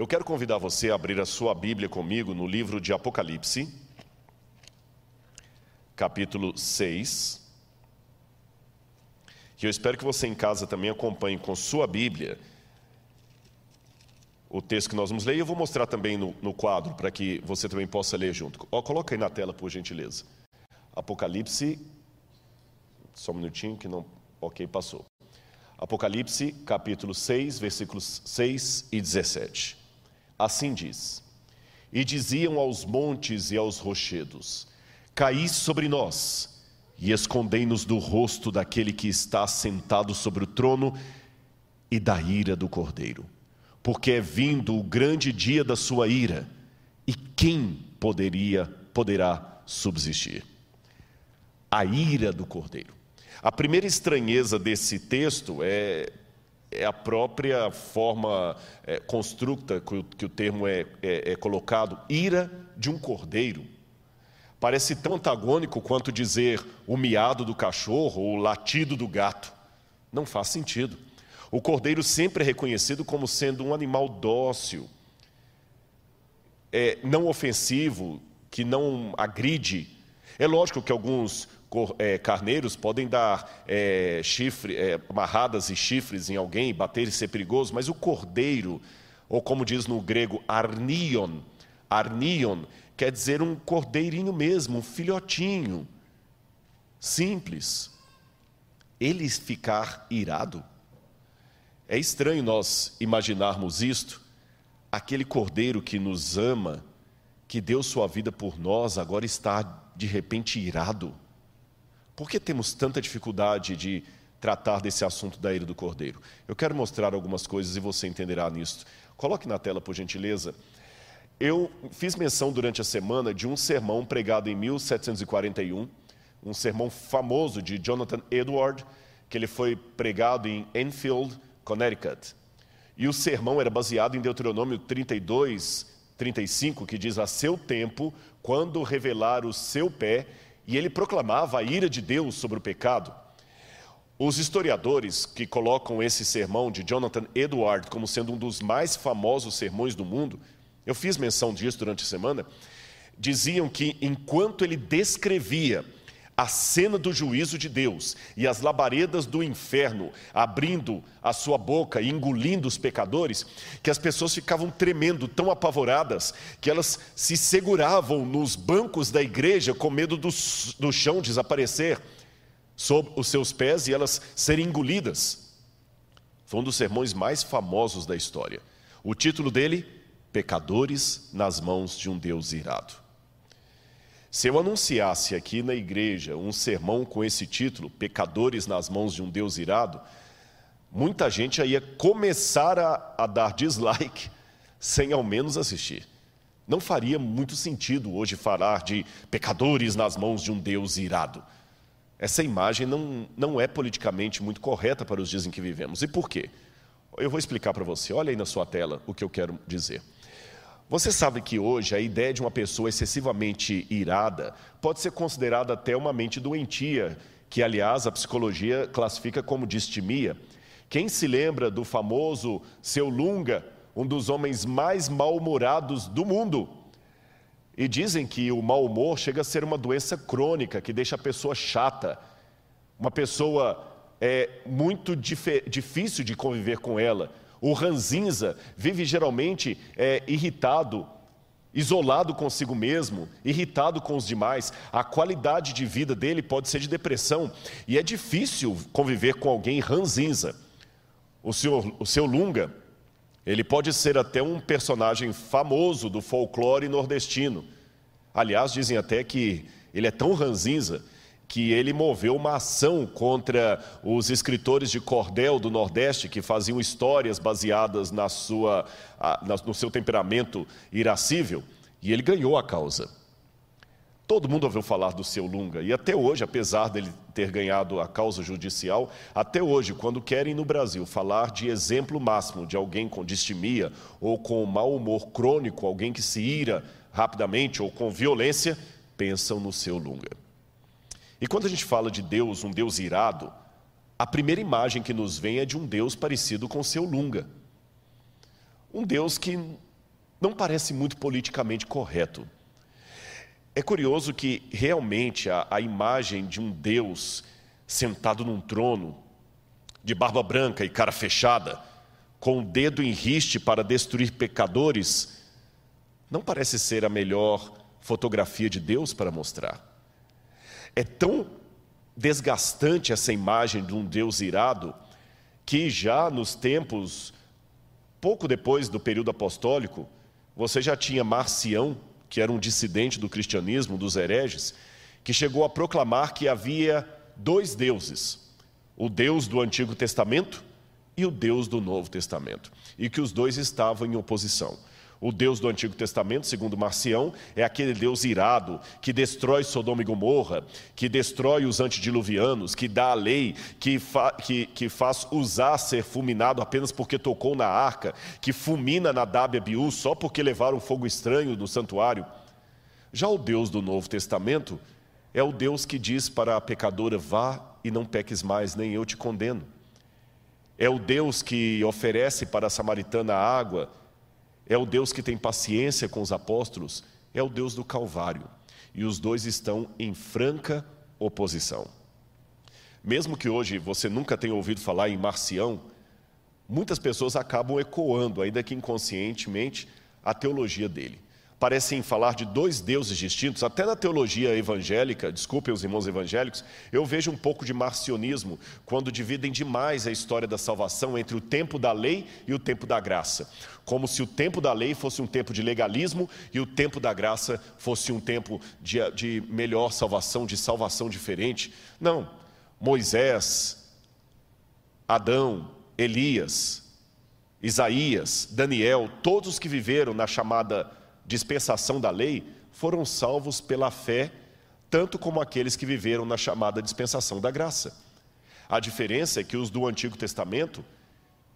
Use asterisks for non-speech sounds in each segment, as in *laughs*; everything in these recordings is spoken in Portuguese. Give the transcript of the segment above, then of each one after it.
Eu quero convidar você a abrir a sua Bíblia comigo no livro de Apocalipse, capítulo 6. E eu espero que você em casa também acompanhe com sua Bíblia o texto que nós vamos ler. E eu vou mostrar também no, no quadro, para que você também possa ler junto. Ó, coloca aí na tela, por gentileza. Apocalipse, só um minutinho que não... Ok, passou. Apocalipse, capítulo 6, versículos 6 e 17. Assim diz: E diziam aos montes e aos rochedos: Caí sobre nós e escondei-nos do rosto daquele que está sentado sobre o trono e da ira do cordeiro, porque é vindo o grande dia da sua ira, e quem poderia poderá subsistir? A ira do cordeiro. A primeira estranheza desse texto é, é a própria forma é, constructa que o, que o termo é, é, é colocado, ira de um cordeiro. Parece tão antagônico quanto dizer o miado do cachorro ou o latido do gato. Não faz sentido. O cordeiro sempre é reconhecido como sendo um animal dócil, é, não ofensivo, que não agride. É lógico que alguns carneiros podem dar é, chifre, é, amarradas e chifres em alguém, bater e ser perigoso, mas o cordeiro, ou como diz no grego, arnion, arnion, quer dizer um cordeirinho mesmo, um filhotinho, simples. Ele ficar irado. É estranho nós imaginarmos isto, aquele cordeiro que nos ama, que deu sua vida por nós, agora está de repente irado. Por que temos tanta dificuldade de tratar desse assunto da ira do cordeiro? Eu quero mostrar algumas coisas e você entenderá nisso. Coloque na tela, por gentileza. Eu fiz menção durante a semana de um sermão pregado em 1741, um sermão famoso de Jonathan Edward, que ele foi pregado em Enfield, Connecticut. E o sermão era baseado em Deuteronômio 32, 35, que diz: A seu tempo, quando revelar o seu pé, e ele proclamava a ira de Deus sobre o pecado. Os historiadores que colocam esse sermão de Jonathan Edward como sendo um dos mais famosos sermões do mundo, eu fiz menção disso durante a semana, diziam que enquanto ele descrevia a cena do juízo de Deus e as labaredas do inferno abrindo a sua boca e engolindo os pecadores, que as pessoas ficavam tremendo, tão apavoradas, que elas se seguravam nos bancos da igreja com medo do, do chão desaparecer sob os seus pés e elas serem engolidas. Foi um dos sermões mais famosos da história. O título dele, Pecadores nas mãos de um Deus irado. Se eu anunciasse aqui na igreja um sermão com esse título, Pecadores nas mãos de um Deus irado, muita gente ia começar a, a dar dislike *laughs* sem ao menos assistir. Não faria muito sentido hoje falar de pecadores nas mãos de um Deus irado. Essa imagem não, não é politicamente muito correta para os dias em que vivemos. E por quê? Eu vou explicar para você. Olha aí na sua tela o que eu quero dizer. Você sabe que hoje a ideia de uma pessoa excessivamente irada pode ser considerada até uma mente doentia, que aliás a psicologia classifica como distimia. Quem se lembra do famoso seu Lunga, um dos homens mais mal-humorados do mundo? E dizem que o mau humor chega a ser uma doença crônica que deixa a pessoa chata, uma pessoa é muito difícil de conviver com ela. O ranzinza vive geralmente é, irritado, isolado consigo mesmo, irritado com os demais. A qualidade de vida dele pode ser de depressão e é difícil conviver com alguém ranzinza. O seu, o seu Lunga, ele pode ser até um personagem famoso do folclore nordestino. Aliás, dizem até que ele é tão ranzinza que ele moveu uma ação contra os escritores de cordel do Nordeste que faziam histórias baseadas na sua, no seu temperamento irascível, e ele ganhou a causa. Todo mundo ouviu falar do seu Lunga, e até hoje, apesar dele ter ganhado a causa judicial, até hoje, quando querem no Brasil falar de exemplo máximo de alguém com distimia ou com mau humor crônico, alguém que se ira rapidamente ou com violência, pensam no seu Lunga. E quando a gente fala de Deus, um Deus irado, a primeira imagem que nos vem é de um Deus parecido com seu Lunga. Um Deus que não parece muito politicamente correto. É curioso que realmente a, a imagem de um Deus sentado num trono, de barba branca e cara fechada, com o dedo em riste para destruir pecadores, não parece ser a melhor fotografia de Deus para mostrar. É tão desgastante essa imagem de um Deus irado que já nos tempos, pouco depois do período apostólico, você já tinha Marcião, que era um dissidente do cristianismo, dos hereges, que chegou a proclamar que havia dois deuses: o Deus do Antigo Testamento e o Deus do Novo Testamento, e que os dois estavam em oposição. O Deus do Antigo Testamento, segundo Marcião, é aquele Deus irado que destrói Sodoma e Gomorra, que destrói os antediluvianos, que dá a lei, que, fa que, que faz usar ser fulminado apenas porque tocou na arca, que fulmina na e Abiú só porque levaram fogo estranho no santuário. Já o Deus do Novo Testamento é o Deus que diz para a pecadora: vá e não peques mais, nem eu te condeno. É o Deus que oferece para a samaritana água, é o Deus que tem paciência com os apóstolos, é o Deus do Calvário. E os dois estão em franca oposição. Mesmo que hoje você nunca tenha ouvido falar em Marcião, muitas pessoas acabam ecoando, ainda que inconscientemente, a teologia dele parecem falar de dois deuses distintos, até na teologia evangélica, desculpem os irmãos evangélicos, eu vejo um pouco de marcionismo, quando dividem demais a história da salvação entre o tempo da lei e o tempo da graça. Como se o tempo da lei fosse um tempo de legalismo e o tempo da graça fosse um tempo de, de melhor salvação, de salvação diferente. Não. Moisés, Adão, Elias, Isaías, Daniel, todos que viveram na chamada dispensação da lei foram salvos pela fé, tanto como aqueles que viveram na chamada dispensação da graça. A diferença é que os do Antigo Testamento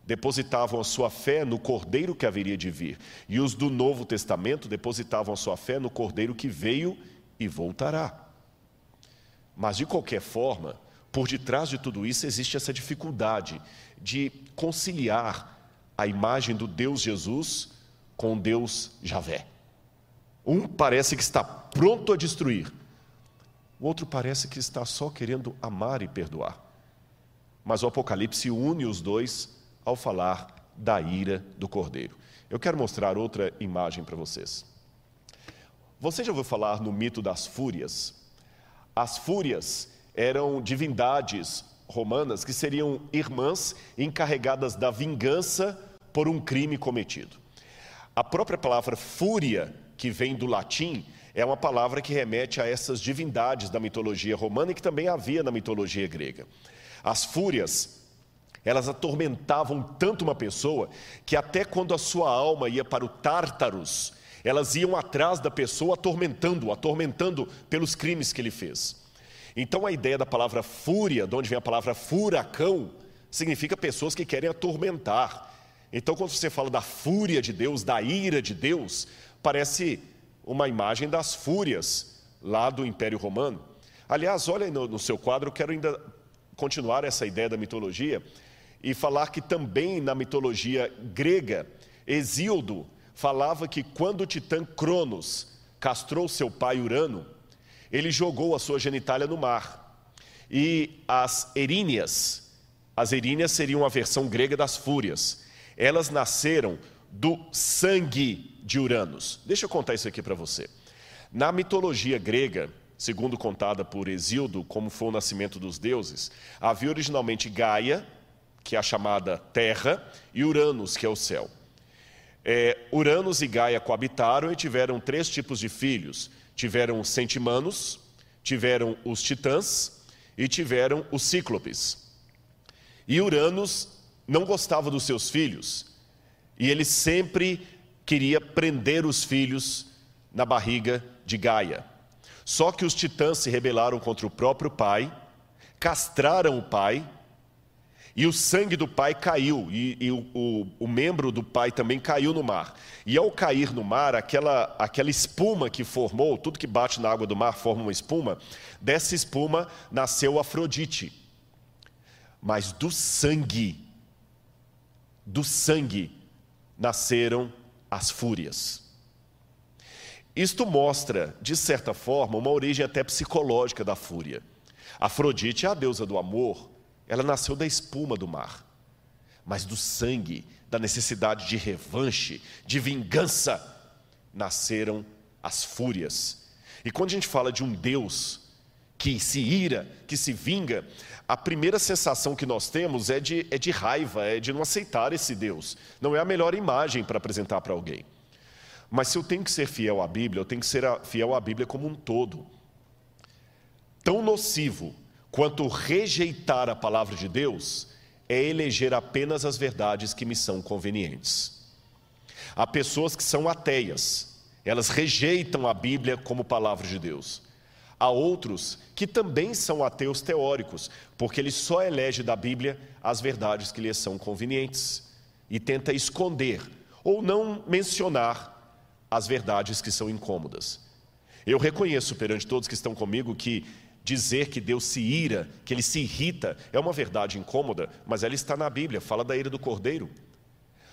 depositavam a sua fé no cordeiro que haveria de vir, e os do Novo Testamento depositavam a sua fé no cordeiro que veio e voltará. Mas, de qualquer forma, por detrás de tudo isso existe essa dificuldade de conciliar a imagem do Deus Jesus com Deus Javé. Um parece que está pronto a destruir, o outro parece que está só querendo amar e perdoar. Mas o Apocalipse une os dois ao falar da ira do cordeiro. Eu quero mostrar outra imagem para vocês. Você já ouviu falar no mito das fúrias? As fúrias eram divindades romanas que seriam irmãs encarregadas da vingança por um crime cometido. A própria palavra fúria que vem do latim, é uma palavra que remete a essas divindades da mitologia romana e que também havia na mitologia grega. As fúrias, elas atormentavam tanto uma pessoa que até quando a sua alma ia para o Tártaros, elas iam atrás da pessoa atormentando, atormentando pelos crimes que ele fez. Então a ideia da palavra fúria, de onde vem a palavra furacão, significa pessoas que querem atormentar. Então quando você fala da fúria de Deus, da ira de Deus, parece uma imagem das fúrias lá do Império Romano. Aliás, olha no, no seu quadro, quero ainda continuar essa ideia da mitologia e falar que também na mitologia grega, Exíodo falava que quando o titã Cronos castrou seu pai Urano, ele jogou a sua genitália no mar. E as eríneas, as eríneas seriam a versão grega das fúrias. Elas nasceram do sangue de Uranus. Deixa eu contar isso aqui para você. Na mitologia grega, segundo contada por Exildo, como foi o nascimento dos deuses, havia originalmente Gaia, que é a chamada Terra, e Uranus, que é o céu. É, Uranus e Gaia coabitaram e tiveram três tipos de filhos. Tiveram os centimanos, tiveram os titãs e tiveram os cíclopes. E Uranus não gostava dos seus filhos, e ele sempre queria prender os filhos na barriga de Gaia. Só que os titãs se rebelaram contra o próprio pai, castraram o pai, e o sangue do pai caiu, e, e o, o, o, membro do pai também caiu no mar. E ao cair no mar, aquela, aquela espuma que formou, tudo que bate na água do mar forma uma espuma, dessa espuma nasceu Afrodite. Mas do sangue, do sangue nasceram as fúrias. Isto mostra, de certa forma, uma origem até psicológica da fúria. Afrodite é a deusa do amor, ela nasceu da espuma do mar, mas do sangue, da necessidade de revanche, de vingança, nasceram as fúrias. E quando a gente fala de um Deus que se ira, que se vinga, a primeira sensação que nós temos é de, é de raiva, é de não aceitar esse Deus. Não é a melhor imagem para apresentar para alguém. Mas se eu tenho que ser fiel à Bíblia, eu tenho que ser fiel à Bíblia como um todo. Tão nocivo quanto rejeitar a palavra de Deus é eleger apenas as verdades que me são convenientes. Há pessoas que são ateias, elas rejeitam a Bíblia como palavra de Deus. Há outros que também são ateus teóricos, porque eles só elegem da Bíblia as verdades que lhes são convenientes e tenta esconder ou não mencionar as verdades que são incômodas. Eu reconheço perante todos que estão comigo que dizer que Deus se ira, que ele se irrita, é uma verdade incômoda, mas ela está na Bíblia, fala da ira do cordeiro.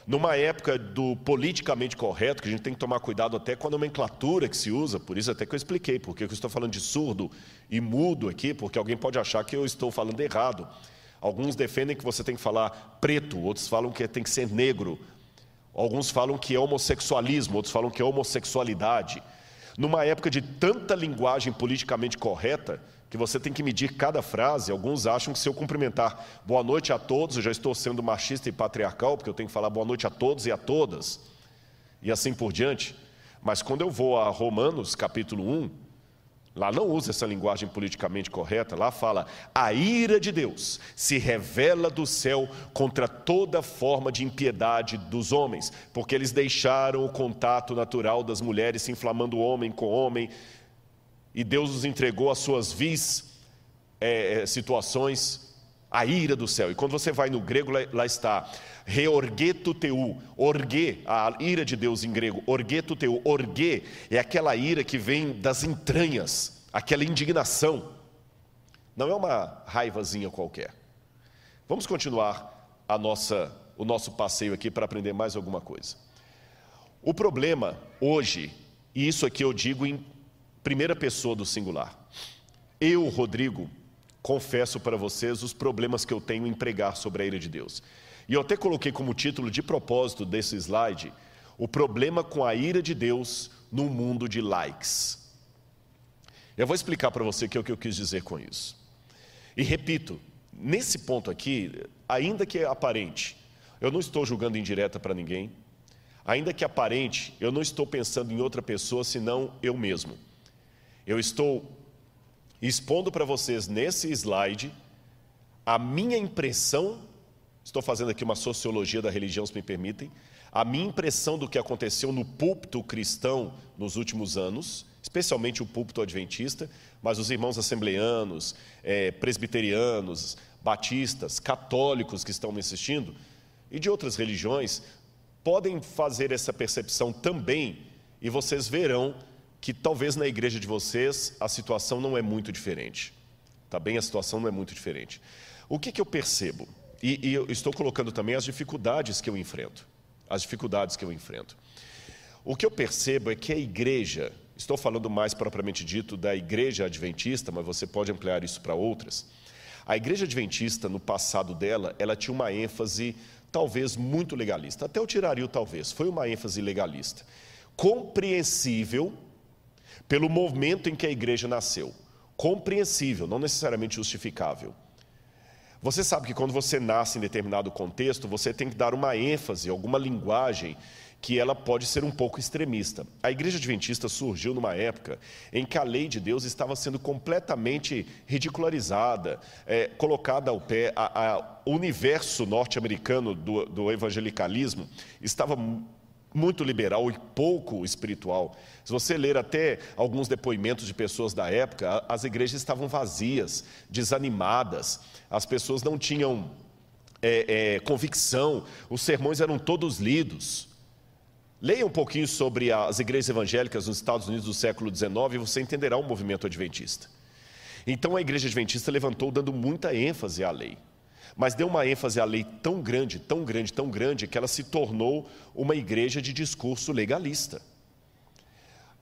Numa época do politicamente correto, que a gente tem que tomar cuidado até com a nomenclatura que se usa, por isso até que eu expliquei, porque eu estou falando de surdo e mudo aqui, porque alguém pode achar que eu estou falando errado. Alguns defendem que você tem que falar preto, outros falam que tem que ser negro, alguns falam que é homossexualismo, outros falam que é homossexualidade. Numa época de tanta linguagem politicamente correta, que você tem que medir cada frase. Alguns acham que se eu cumprimentar boa noite a todos, eu já estou sendo machista e patriarcal, porque eu tenho que falar boa noite a todos e a todas, e assim por diante. Mas quando eu vou a Romanos, capítulo 1, lá não usa essa linguagem politicamente correta, lá fala: a ira de Deus se revela do céu contra toda forma de impiedade dos homens, porque eles deixaram o contato natural das mulheres se inflamando homem com homem e Deus os entregou às suas vis é, é, situações, a ira do céu. E quando você vai no grego, lá, lá está, reorgeto teu, orgue, a ira de Deus em grego, orgeto teu, orgue é aquela ira que vem das entranhas, aquela indignação. Não é uma raivazinha qualquer. Vamos continuar a nossa, o nosso passeio aqui para aprender mais alguma coisa. O problema hoje, e isso aqui eu digo em primeira pessoa do singular. Eu, Rodrigo, confesso para vocês os problemas que eu tenho em pregar sobre a ira de Deus. E eu até coloquei como título de propósito desse slide o problema com a ira de Deus no mundo de likes. Eu vou explicar para você o que, é que eu quis dizer com isso. E repito, nesse ponto aqui, ainda que aparente, eu não estou julgando indireta para ninguém, ainda que aparente, eu não estou pensando em outra pessoa senão eu mesmo. Eu estou expondo para vocês nesse slide a minha impressão, estou fazendo aqui uma sociologia da religião, se me permitem, a minha impressão do que aconteceu no púlpito cristão nos últimos anos, especialmente o púlpito adventista, mas os irmãos assembleanos, é, presbiterianos, batistas, católicos que estão me assistindo, e de outras religiões, podem fazer essa percepção também, e vocês verão que talvez na igreja de vocês a situação não é muito diferente. Tá bem? A situação não é muito diferente. O que, que eu percebo? E, e eu estou colocando também as dificuldades que eu enfrento. As dificuldades que eu enfrento. O que eu percebo é que a igreja, estou falando mais propriamente dito da igreja adventista, mas você pode ampliar isso para outras. A igreja adventista, no passado dela, ela tinha uma ênfase talvez muito legalista. Até eu tiraria o talvez, foi uma ênfase legalista. Compreensível pelo momento em que a igreja nasceu. Compreensível, não necessariamente justificável. Você sabe que quando você nasce em determinado contexto, você tem que dar uma ênfase, alguma linguagem que ela pode ser um pouco extremista. A igreja adventista surgiu numa época em que a lei de Deus estava sendo completamente ridicularizada, é, colocada ao pé. o universo norte-americano do, do evangelicalismo estava muito liberal e pouco espiritual. Se você ler até alguns depoimentos de pessoas da época, as igrejas estavam vazias, desanimadas, as pessoas não tinham é, é, convicção, os sermões eram todos lidos. Leia um pouquinho sobre as igrejas evangélicas nos Estados Unidos do século XIX e você entenderá o movimento adventista. Então a igreja adventista levantou dando muita ênfase à lei. Mas deu uma ênfase à lei tão grande, tão grande, tão grande, que ela se tornou uma igreja de discurso legalista.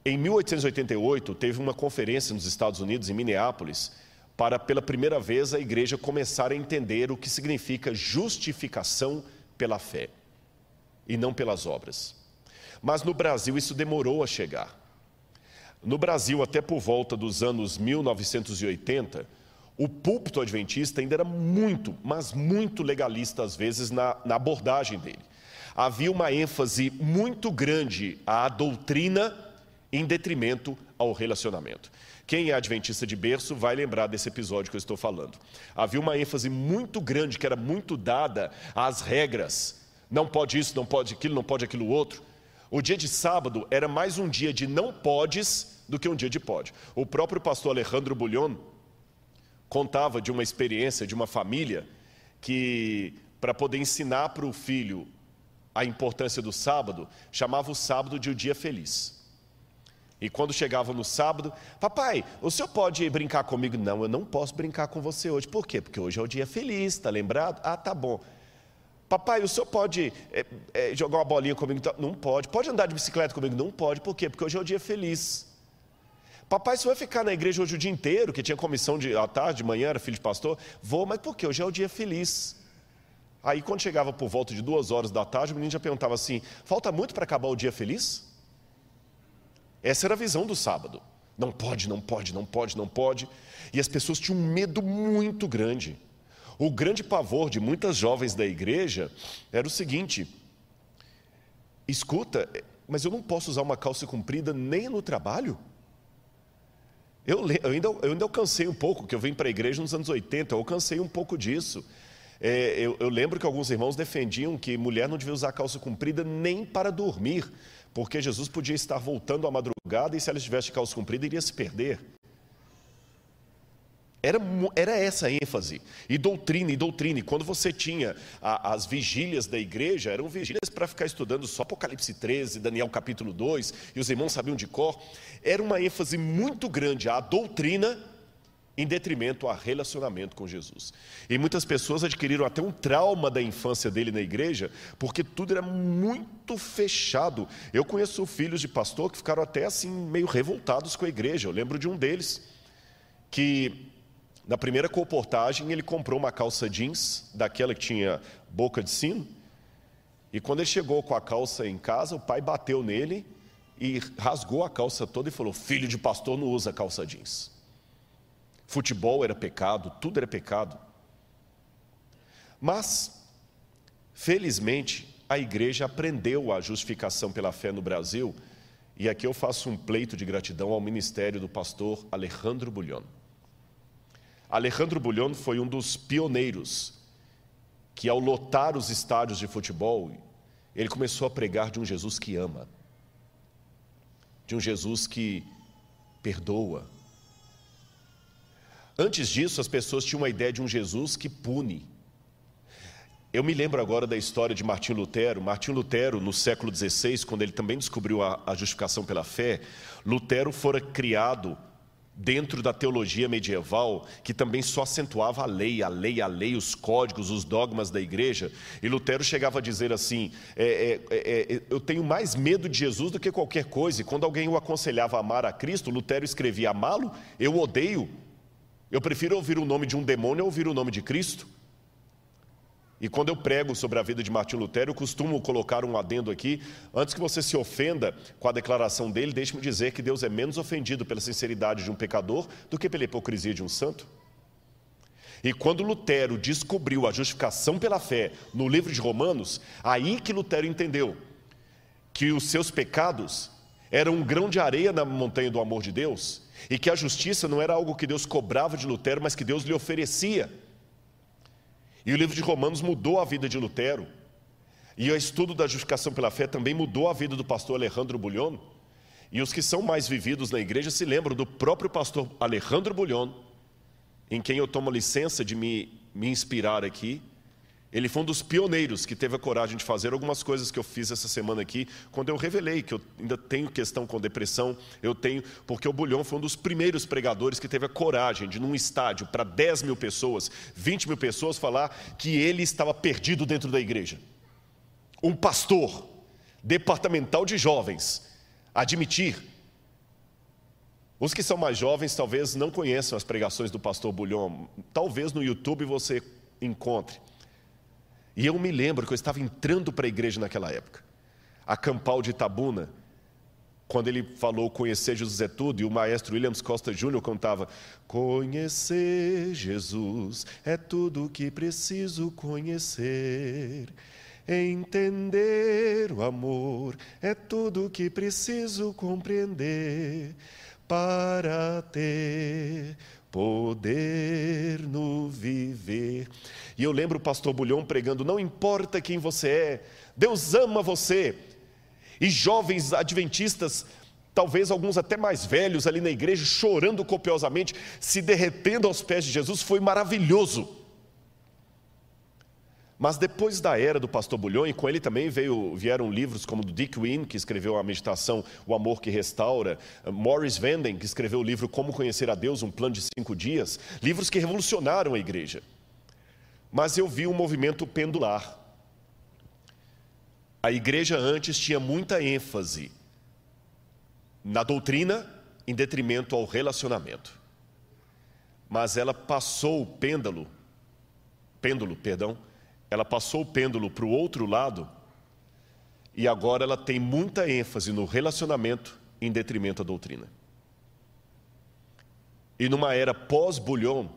Em 1888, teve uma conferência nos Estados Unidos, em Minneapolis, para pela primeira vez a igreja começar a entender o que significa justificação pela fé e não pelas obras. Mas no Brasil isso demorou a chegar. No Brasil, até por volta dos anos 1980, o púlpito adventista ainda era muito, mas muito legalista às vezes na, na abordagem dele. Havia uma ênfase muito grande à doutrina em detrimento ao relacionamento. Quem é adventista de berço vai lembrar desse episódio que eu estou falando. Havia uma ênfase muito grande que era muito dada às regras. Não pode isso, não pode aquilo, não pode aquilo outro. O dia de sábado era mais um dia de não podes do que um dia de pode. O próprio pastor Alejandro Bullion, contava de uma experiência de uma família que, para poder ensinar para o filho a importância do sábado, chamava o sábado de o dia feliz. E quando chegava no sábado, papai, o senhor pode brincar comigo? Não, eu não posso brincar com você hoje. Por quê? Porque hoje é o dia feliz, está lembrado? Ah, tá bom. Papai, o senhor pode é, é, jogar uma bolinha comigo? Não pode. Pode andar de bicicleta comigo? Não pode. Por quê? Porque hoje é o dia feliz. Papai, você vai ficar na igreja hoje o dia inteiro, que tinha comissão de à tarde, de manhã, era filho de pastor? Vou, mas por quê? Hoje é o dia feliz. Aí, quando chegava por volta de duas horas da tarde, o menino já perguntava assim: falta muito para acabar o dia feliz? Essa era a visão do sábado. Não pode, não pode, não pode, não pode. E as pessoas tinham um medo muito grande. O grande pavor de muitas jovens da igreja era o seguinte: escuta, mas eu não posso usar uma calça comprida nem no trabalho? Eu, eu, ainda, eu ainda alcancei um pouco, que eu vim para a igreja nos anos 80, eu alcancei um pouco disso. É, eu, eu, lembro que alguns irmãos defendiam que mulher não devia usar calça comprida nem para dormir, porque Jesus podia estar voltando à madrugada e se ela estivesse de calça comprida iria se perder. Era, era essa a ênfase. E doutrina, e doutrina. E quando você tinha a, as vigílias da igreja, eram vigílias para ficar estudando só Apocalipse 13, Daniel capítulo 2, e os irmãos sabiam de cor. Era uma ênfase muito grande à doutrina, em detrimento a relacionamento com Jesus. E muitas pessoas adquiriram até um trauma da infância dele na igreja, porque tudo era muito fechado. Eu conheço filhos de pastor que ficaram até assim meio revoltados com a igreja. Eu lembro de um deles que na primeira comportagem, ele comprou uma calça jeans, daquela que tinha boca de sino, e quando ele chegou com a calça em casa, o pai bateu nele e rasgou a calça toda e falou: Filho de pastor não usa calça jeans. Futebol era pecado, tudo era pecado. Mas, felizmente, a igreja aprendeu a justificação pela fé no Brasil, e aqui eu faço um pleito de gratidão ao ministério do pastor Alejandro Bulhon. Alejandro Bulhon foi um dos pioneiros que, ao lotar os estádios de futebol, ele começou a pregar de um Jesus que ama, de um Jesus que perdoa. Antes disso, as pessoas tinham uma ideia de um Jesus que pune. Eu me lembro agora da história de Martim Lutero. Martim Lutero, no século XVI, quando ele também descobriu a, a justificação pela fé, Lutero fora criado dentro da teologia medieval, que também só acentuava a lei, a lei, a lei, os códigos, os dogmas da igreja. E Lutero chegava a dizer assim: é, é, é, é, Eu tenho mais medo de Jesus do que qualquer coisa. E quando alguém o aconselhava a amar a Cristo, Lutero escrevia: Amá-lo, eu odeio. Eu prefiro ouvir o nome de um demônio a ouvir o nome de Cristo. E quando eu prego sobre a vida de Martim Lutero, eu costumo colocar um adendo aqui. Antes que você se ofenda com a declaração dele, deixe-me dizer que Deus é menos ofendido pela sinceridade de um pecador do que pela hipocrisia de um santo. E quando Lutero descobriu a justificação pela fé no livro de Romanos, aí que Lutero entendeu que os seus pecados eram um grão de areia na montanha do amor de Deus e que a justiça não era algo que Deus cobrava de Lutero, mas que Deus lhe oferecia. E o livro de Romanos mudou a vida de Lutero. E o estudo da justificação pela fé também mudou a vida do pastor Alejandro Bulhon. E os que são mais vividos na igreja se lembram do próprio pastor Alejandro Bulhon, em quem eu tomo licença de me, me inspirar aqui, Ele foi um dos pioneiros que teve a coragem de fazer algumas coisas que eu fiz essa semana aqui, quando eu revelei que eu ainda tenho questão com depressão, eu tenho, porque o Bulhão foi um dos primeiros pregadores que teve a coragem de, num estádio para 10 mil pessoas, 20 mil pessoas, falar que ele estava perdido dentro da igreja. Um pastor, departamental de jovens, admitir. Os que são mais jovens talvez não conheçam as pregações do pastor Bulhão, talvez no YouTube você encontre. E eu me lembro que eu estava entrando para a igreja naquela época. A Campal de Itabuna, quando ele falou conhecer Jesus é tudo, e o maestro Williams Costa Júnior cantava: Conhecer Jesus é tudo o que preciso conhecer. Entender o amor é tudo o que preciso compreender para ter poder no viver. E eu lembro o pastor Bulhão pregando: não importa quem você é, Deus ama você. E jovens adventistas, talvez alguns até mais velhos ali na igreja, chorando copiosamente, se derretendo aos pés de Jesus, foi maravilhoso. Mas depois da era do pastor Bulhão, e com ele também veio, vieram livros como do Dick Wynne, que escreveu a meditação O Amor que Restaura, Morris Vanden, que escreveu o livro Como Conhecer a Deus, um plano de cinco dias, livros que revolucionaram a igreja. Mas eu vi um movimento pendular. A igreja antes tinha muita ênfase na doutrina em detrimento ao relacionamento. Mas ela passou o pêndulo, pêndulo, perdão, ela passou o pêndulo para o outro lado e agora ela tem muita ênfase no relacionamento em detrimento à doutrina. E numa era pós-bulhão,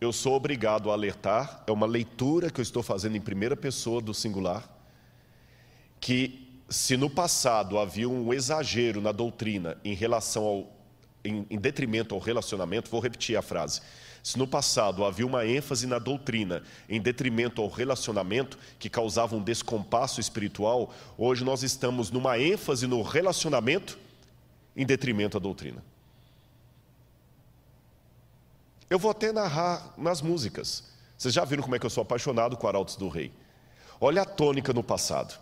eu sou obrigado a alertar, é uma leitura que eu estou fazendo em primeira pessoa do singular, que se no passado havia um exagero na doutrina em relação ao em, em detrimento ao relacionamento, vou repetir a frase. Se no passado havia uma ênfase na doutrina em detrimento ao relacionamento que causava um descompasso espiritual, hoje nós estamos numa ênfase no relacionamento em detrimento à doutrina. Eu vou até narrar nas músicas. Vocês já viram como é que eu sou apaixonado com Arautos do Rei. Olha a tônica no passado.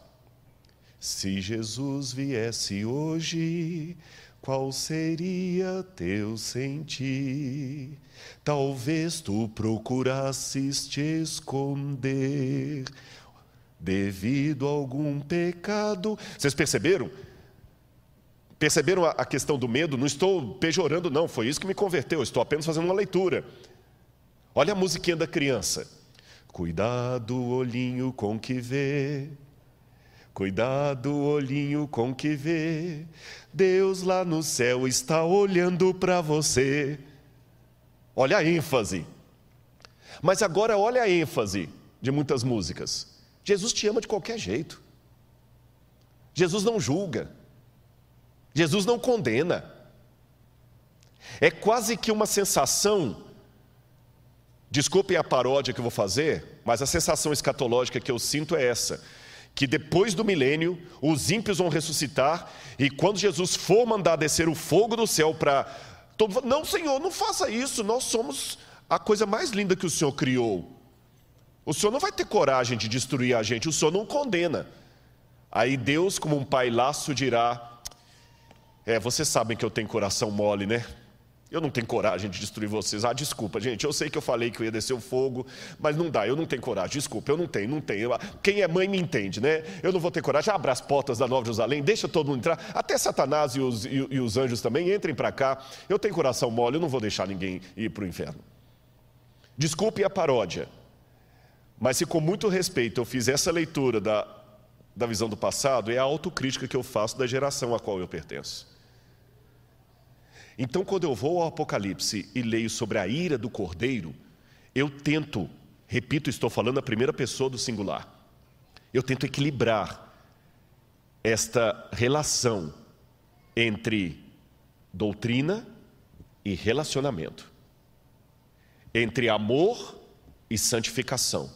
Se Jesus viesse hoje, qual seria teu sentir? Talvez tu procurasses te esconder devido a algum pecado. Vocês perceberam? Perceberam a questão do medo? Não estou pejorando, não, foi isso que me converteu, estou apenas fazendo uma leitura. Olha a musiquinha da criança. Cuidado, olhinho com que vê Cuidado, olhinho com que vê. Deus lá no céu está olhando para você. Olha a ênfase. Mas agora olha a ênfase de muitas músicas. Jesus te ama de qualquer jeito. Jesus não julga. Jesus não condena. É quase que uma sensação, desculpem a paródia que eu vou fazer, mas a sensação escatológica que eu sinto é essa que depois do milênio os ímpios vão ressuscitar e quando Jesus for mandar descer o fogo do céu para todo não, Senhor, não faça isso, nós somos a coisa mais linda que o Senhor criou. O Senhor não vai ter coragem de destruir a gente, o Senhor não condena. Aí Deus, como um pai laço, dirá: É, vocês sabem que eu tenho coração mole, né? Eu não tenho coragem de destruir vocês. Ah, desculpa, gente. Eu sei que eu falei que eu ia descer o fogo, mas não dá. Eu não tenho coragem. Desculpa, eu não tenho, não tenho. Quem é mãe me entende, né? Eu não vou ter coragem. Abra as portas da Nova Jerusalém, deixa todo mundo entrar. Até Satanás e os, e, e os anjos também entrem para cá. Eu tenho coração mole, eu não vou deixar ninguém ir para o inferno. Desculpe a paródia, mas se com muito respeito eu fiz essa leitura da, da visão do passado, é a autocrítica que eu faço da geração a qual eu pertenço. Então, quando eu vou ao Apocalipse e leio sobre a ira do cordeiro, eu tento, repito, estou falando a primeira pessoa do singular, eu tento equilibrar esta relação entre doutrina e relacionamento, entre amor e santificação.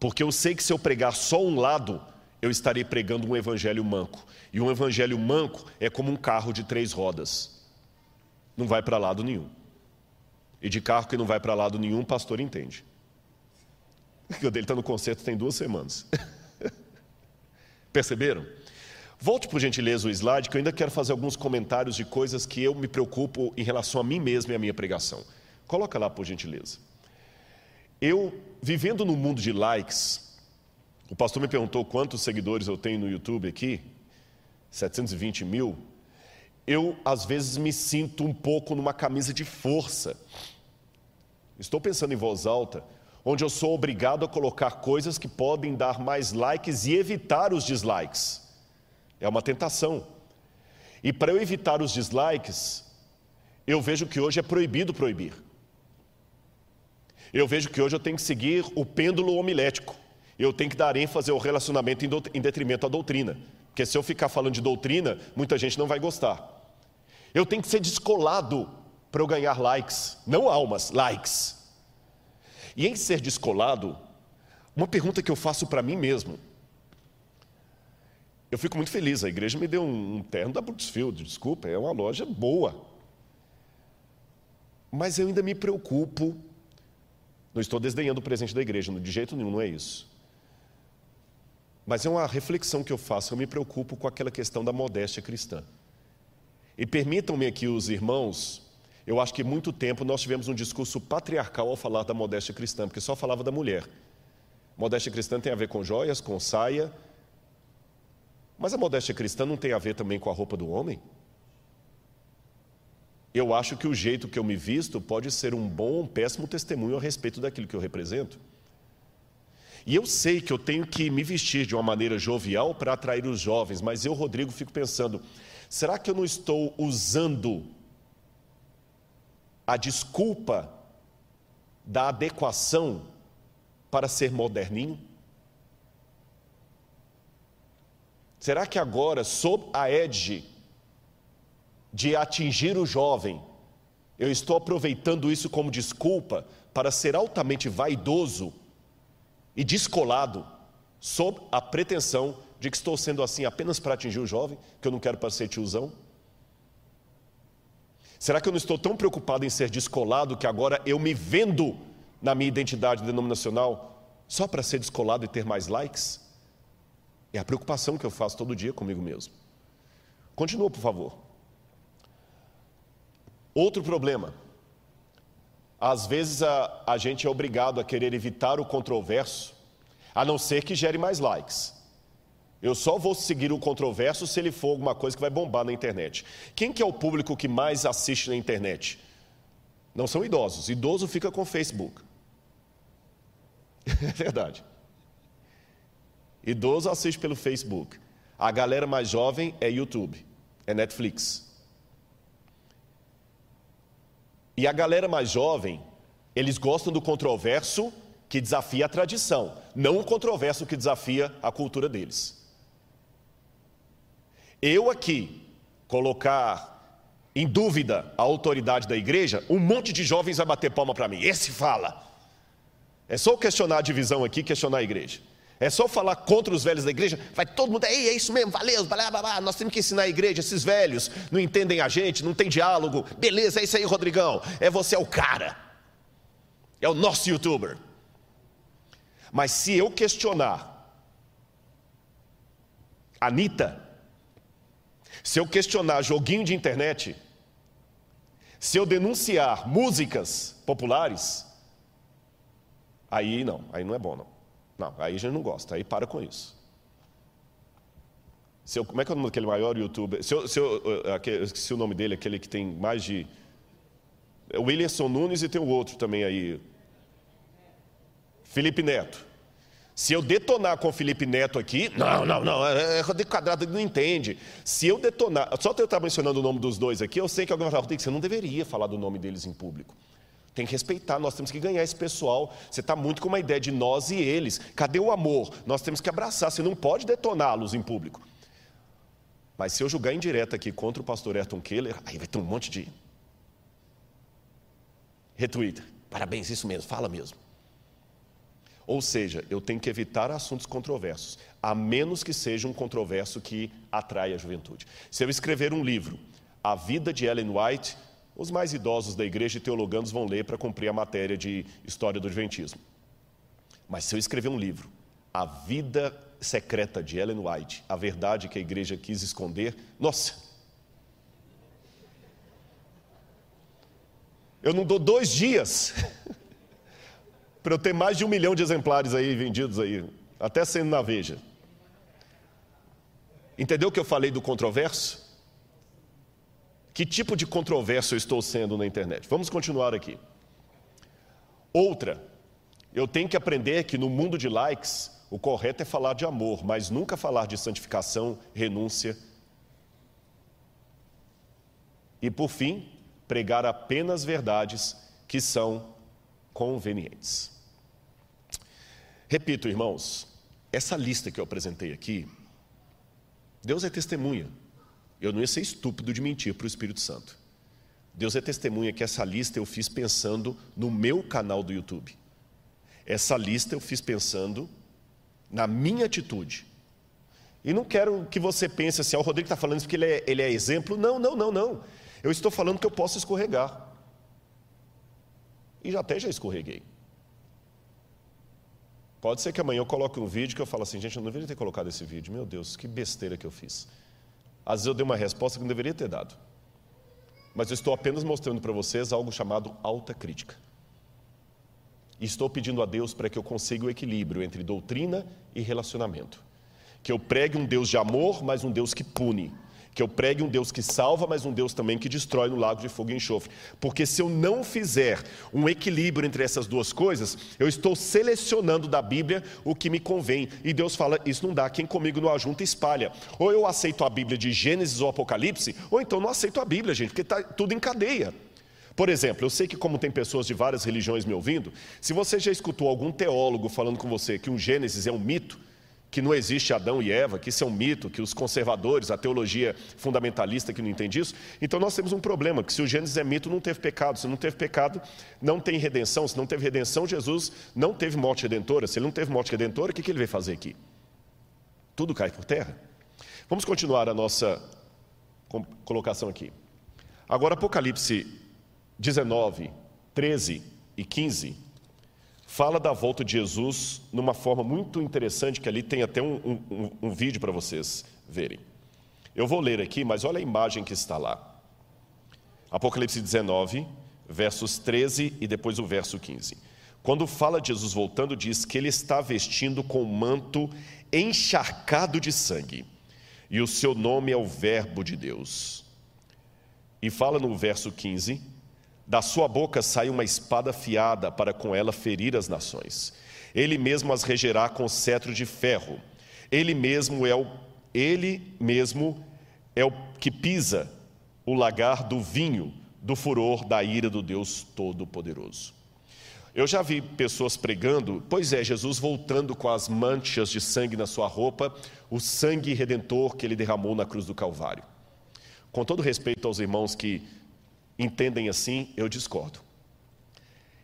Porque eu sei que se eu pregar só um lado, eu estarei pregando um evangelho manco. E um evangelho manco é como um carro de três rodas não vai para lado nenhum. E de carro que não vai para lado nenhum, pastor entende. O dele está no concerto tem duas semanas. *laughs* Perceberam? Volte, por gentileza, o slide, que eu ainda quero fazer alguns comentários de coisas que eu me preocupo em relação a mim mesmo e a minha pregação. Coloca lá, por gentileza. Eu, vivendo no mundo de likes, o pastor me perguntou quantos seguidores eu tenho no YouTube aqui, 720 mil. Eu, às vezes, me sinto um pouco numa camisa de força. Estou pensando em voz alta, onde eu sou obrigado a colocar coisas que podem dar mais likes e evitar os dislikes. É uma tentação. E para eu evitar os dislikes, eu vejo que hoje é proibido proibir. Eu vejo que hoje eu tenho que seguir o pêndulo homilético. Eu tenho que dar ênfase ao relacionamento em detrimento à doutrina. Porque se eu ficar falando de doutrina, muita gente não vai gostar. Eu tenho que ser descolado para eu ganhar likes, não almas, likes. E em ser descolado, uma pergunta que eu faço para mim mesmo: eu fico muito feliz. A igreja me deu um, terno da Brooksfield, desculpa, é uma loja boa. Mas eu ainda me preocupo. Não estou desdenhando o presente da igreja, de jeito nenhum, não é isso. Mas é uma reflexão que eu faço, eu me preocupo com aquela questão da modéstia cristã. E permitam-me aqui os irmãos, eu acho que muito tempo nós tivemos um discurso patriarcal ao falar da modéstia cristã, porque só falava da mulher. Modéstia cristã tem a ver com joias, com saia, mas a modéstia cristã não tem a ver também com a roupa do homem? Eu acho que o jeito que eu me visto pode ser um bom ou um péssimo testemunho a respeito daquilo que eu represento. E eu sei que eu tenho que me vestir de uma maneira jovial para atrair os jovens, mas eu, Rodrigo, fico pensando: será que eu não estou usando a desculpa da adequação para ser moderninho? Será que agora, sob a edge de atingir o jovem, eu estou aproveitando isso como desculpa para ser altamente vaidoso e descolado, sob a pretensão de que estou sendo assim apenas para atingir o jovem, que eu não quero para ser tiozão? Será que eu não estou tão preocupado em ser descolado que agora eu me vendo na minha identidade denominacional só para ser descolado e ter mais likes? É a preocupação que eu faço todo dia comigo mesmo. Continua, por favor. Outro problema. Às vezes a, a gente é obrigado a querer evitar o controverso, a não ser que gere mais likes. Eu só vou seguir o controverso se ele for alguma coisa que vai bombar na internet. Quem que é o público que mais assiste na internet? Não são idosos. Idoso fica com Facebook. *laughs* É verdade. Idoso assiste pelo Facebook. A galera mais jovem é YouTube, é Netflix. E a galera mais jovem, eles gostam do controverso que desafia a tradição, não o controverso que desafia a cultura deles. Eu aqui colocar em dúvida a autoridade da igreja, um monte de jovens vai bater palma para mim. Esse fala. É só questionar a divisão aqui, questionar a igreja. É só falar contra os velhos da igreja, vai todo mundo, Ei, é isso mesmo, valeu, blá, blá, blá. nós temos que ensinar a igreja, esses velhos não entendem a gente, não tem diálogo. Beleza, é isso aí, Rodrigão. É você é o cara. É o nosso youtuber. Mas se eu questionar Anitta, se eu questionar joguinho de internet, se eu denunciar músicas populares, aí não, aí não é bom não. Não, aí a gente não gosta, aí para com isso. Se eu, como é que é o nome daquele maior youtuber? Se eu, se eu, aquele, eu esqueci o nome dele, aquele que tem mais de. É o Williamson Nunes e tem o outro também aí. Felipe Neto. Se eu detonar com o Felipe Neto aqui, não, não, não, é, é Rodrigo Quadrado não entende. Se eu detonar, só eu estar mencionando o nome dos dois aqui, eu sei que alguém vai falar, Rodrigo, você não deveria falar do nome deles em público. Tem que respeitar, nós temos que ganhar esse pessoal. Você está muito com uma ideia de nós e eles. Cadê o amor? Nós temos que abraçar, você não pode detoná-los em público. Mas se eu julgar em direto aqui contra o pastor Ayrton Keller, aí vai ter um monte de retweet. Parabéns, isso mesmo, fala mesmo. Ou seja, eu tenho que evitar assuntos controversos, a menos que seja um controverso que atrai a juventude. Se eu escrever um livro, A Vida de Ellen White, os mais idosos da igreja e teologandos vão ler para cumprir a matéria de história do Adventismo. Mas se eu escrever um livro, A Vida Secreta de Ellen White, a verdade que a igreja quis esconder, nossa. Eu não dou dois dias *laughs* para eu ter mais de um milhão de exemplares aí vendidos aí, até sendo na Veja. Entendeu o que eu falei do controverso? Que tipo de controverso eu estou sendo na internet? Vamos continuar aqui. Outra, eu tenho que aprender que no mundo de likes, o correto é falar de amor, mas nunca falar de santificação, renúncia. E por fim, pregar apenas verdades que são convenientes. Repito, irmãos, essa lista que eu apresentei aqui, Deus é testemunha. Eu não ia ser estúpido de mentir para o Espírito Santo. Deus é testemunha que essa lista eu fiz pensando no meu canal do YouTube. Essa lista eu fiz pensando na minha atitude. E não quero que você pense assim, ah, o Rodrigo está falando isso porque ele é, ele é exemplo. Não, não, não, não. Eu estou falando que eu posso escorregar. E já até já escorreguei. Pode ser que amanhã eu coloque um vídeo que eu falo assim, gente, eu não deveria ter colocado esse vídeo. Meu Deus, que besteira que eu fiz. Às vezes eu dei uma resposta que não deveria ter dado. Mas eu estou apenas mostrando para vocês algo chamado alta crítica. E estou pedindo a Deus para que eu consiga o equilíbrio entre doutrina e relacionamento. Que eu pregue um Deus de amor, mas um Deus que pune que eu pregue um Deus que salva, mas um Deus também que destrói no lago de fogo e enxofre. Porque se eu não fizer um equilíbrio entre essas duas coisas, eu estou selecionando da Bíblia o que me convém. E Deus fala: Isso não dá, quem comigo não ajunta, espalha. Ou eu aceito a Bíblia de Gênesis ou Apocalipse, ou então não aceito a Bíblia, gente, porque está tudo em cadeia. Por exemplo, eu sei que, como tem pessoas de várias religiões me ouvindo, se você já escutou algum teólogo falando com você que um Gênesis é um mito, que não existe Adão e Eva, que isso é um mito, que os conservadores, a teologia fundamentalista que não entende isso. Então nós temos um problema, que se o Gênesis é mito, não teve pecado. Se não teve pecado, não tem redenção. Se não teve redenção, Jesus não teve morte redentora. Se ele não teve morte redentora, o que, ele veio fazer aqui? Tudo cai por terra. Vamos continuar a nossa colocação aqui. Agora, Apocalipse 19, 13 e 15 fala da volta de Jesus numa forma muito interessante, que ali tem até um, um, um vídeo para vocês verem. Eu vou ler aqui, mas olha a imagem que está lá. Apocalipse 19, versos 13 e depois o verso 15. Quando fala de Jesus voltando, diz que ele está vestindo com manto encharcado de sangue, e o seu nome é o Verbo de Deus. E fala no verso 15 da sua boca sai uma espada afiada para com ela ferir as nações. Ele mesmo as regerá com cetro de ferro. Ele mesmo é o ele mesmo é o que pisa o lagar do vinho do furor da ira do Deus Todo-Poderoso. Eu já vi pessoas pregando, pois é, Jesus voltando com as manchas de sangue na sua roupa, o sangue redentor que ele derramou na cruz do Calvário. Com todo respeito aos irmãos que entendem assim, eu discordo.